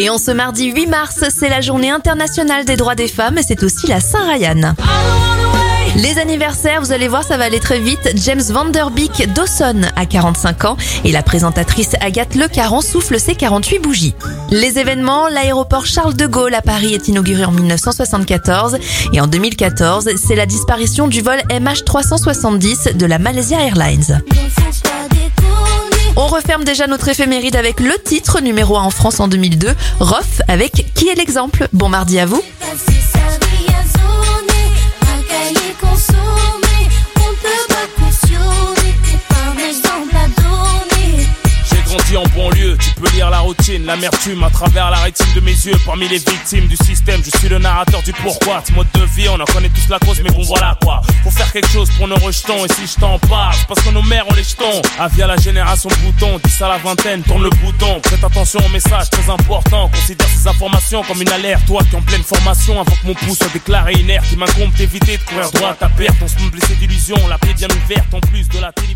Et en ce mardi 8 mars, c'est la journée internationale des droits des femmes et c'est aussi la Saint-Ryan. Les anniversaires, vous allez voir, ça va aller très vite. James Vanderbeek Dawson a 45 ans et la présentatrice Agathe Le Caron souffle ses 48 bougies. Les événements, l'aéroport Charles de Gaulle à Paris est inauguré en 1974 et en 2014, c'est la disparition du vol MH370 de la Malaysia Airlines. On referme déjà notre éphéméride avec le titre numéro 1 en France en 2002, Roth avec Qui est l'exemple? Bon mardi à vous. En banlieue, tu peux lire la routine, l'amertume à travers la rétine de mes yeux. Parmi les victimes du système, je suis le narrateur du pourquoi. Ce mode de vie, on en connaît tous la cause, mais bon voilà quoi. Faut faire quelque chose pour nos rejetons, et si je t'en parle, parce que nos mères ont les jetons. Ah, via la génération bouton, 10 à la vingtaine, tourne le bouton. Prête attention au message très important, considère ces informations comme une alerte. Toi qui en pleine formation, avant que mon pouce soit déclaré inerte, il m'incombe d'éviter de courir droit à perte. On se blessé d'illusion, la plaie bien ouverte en plus de la télévision.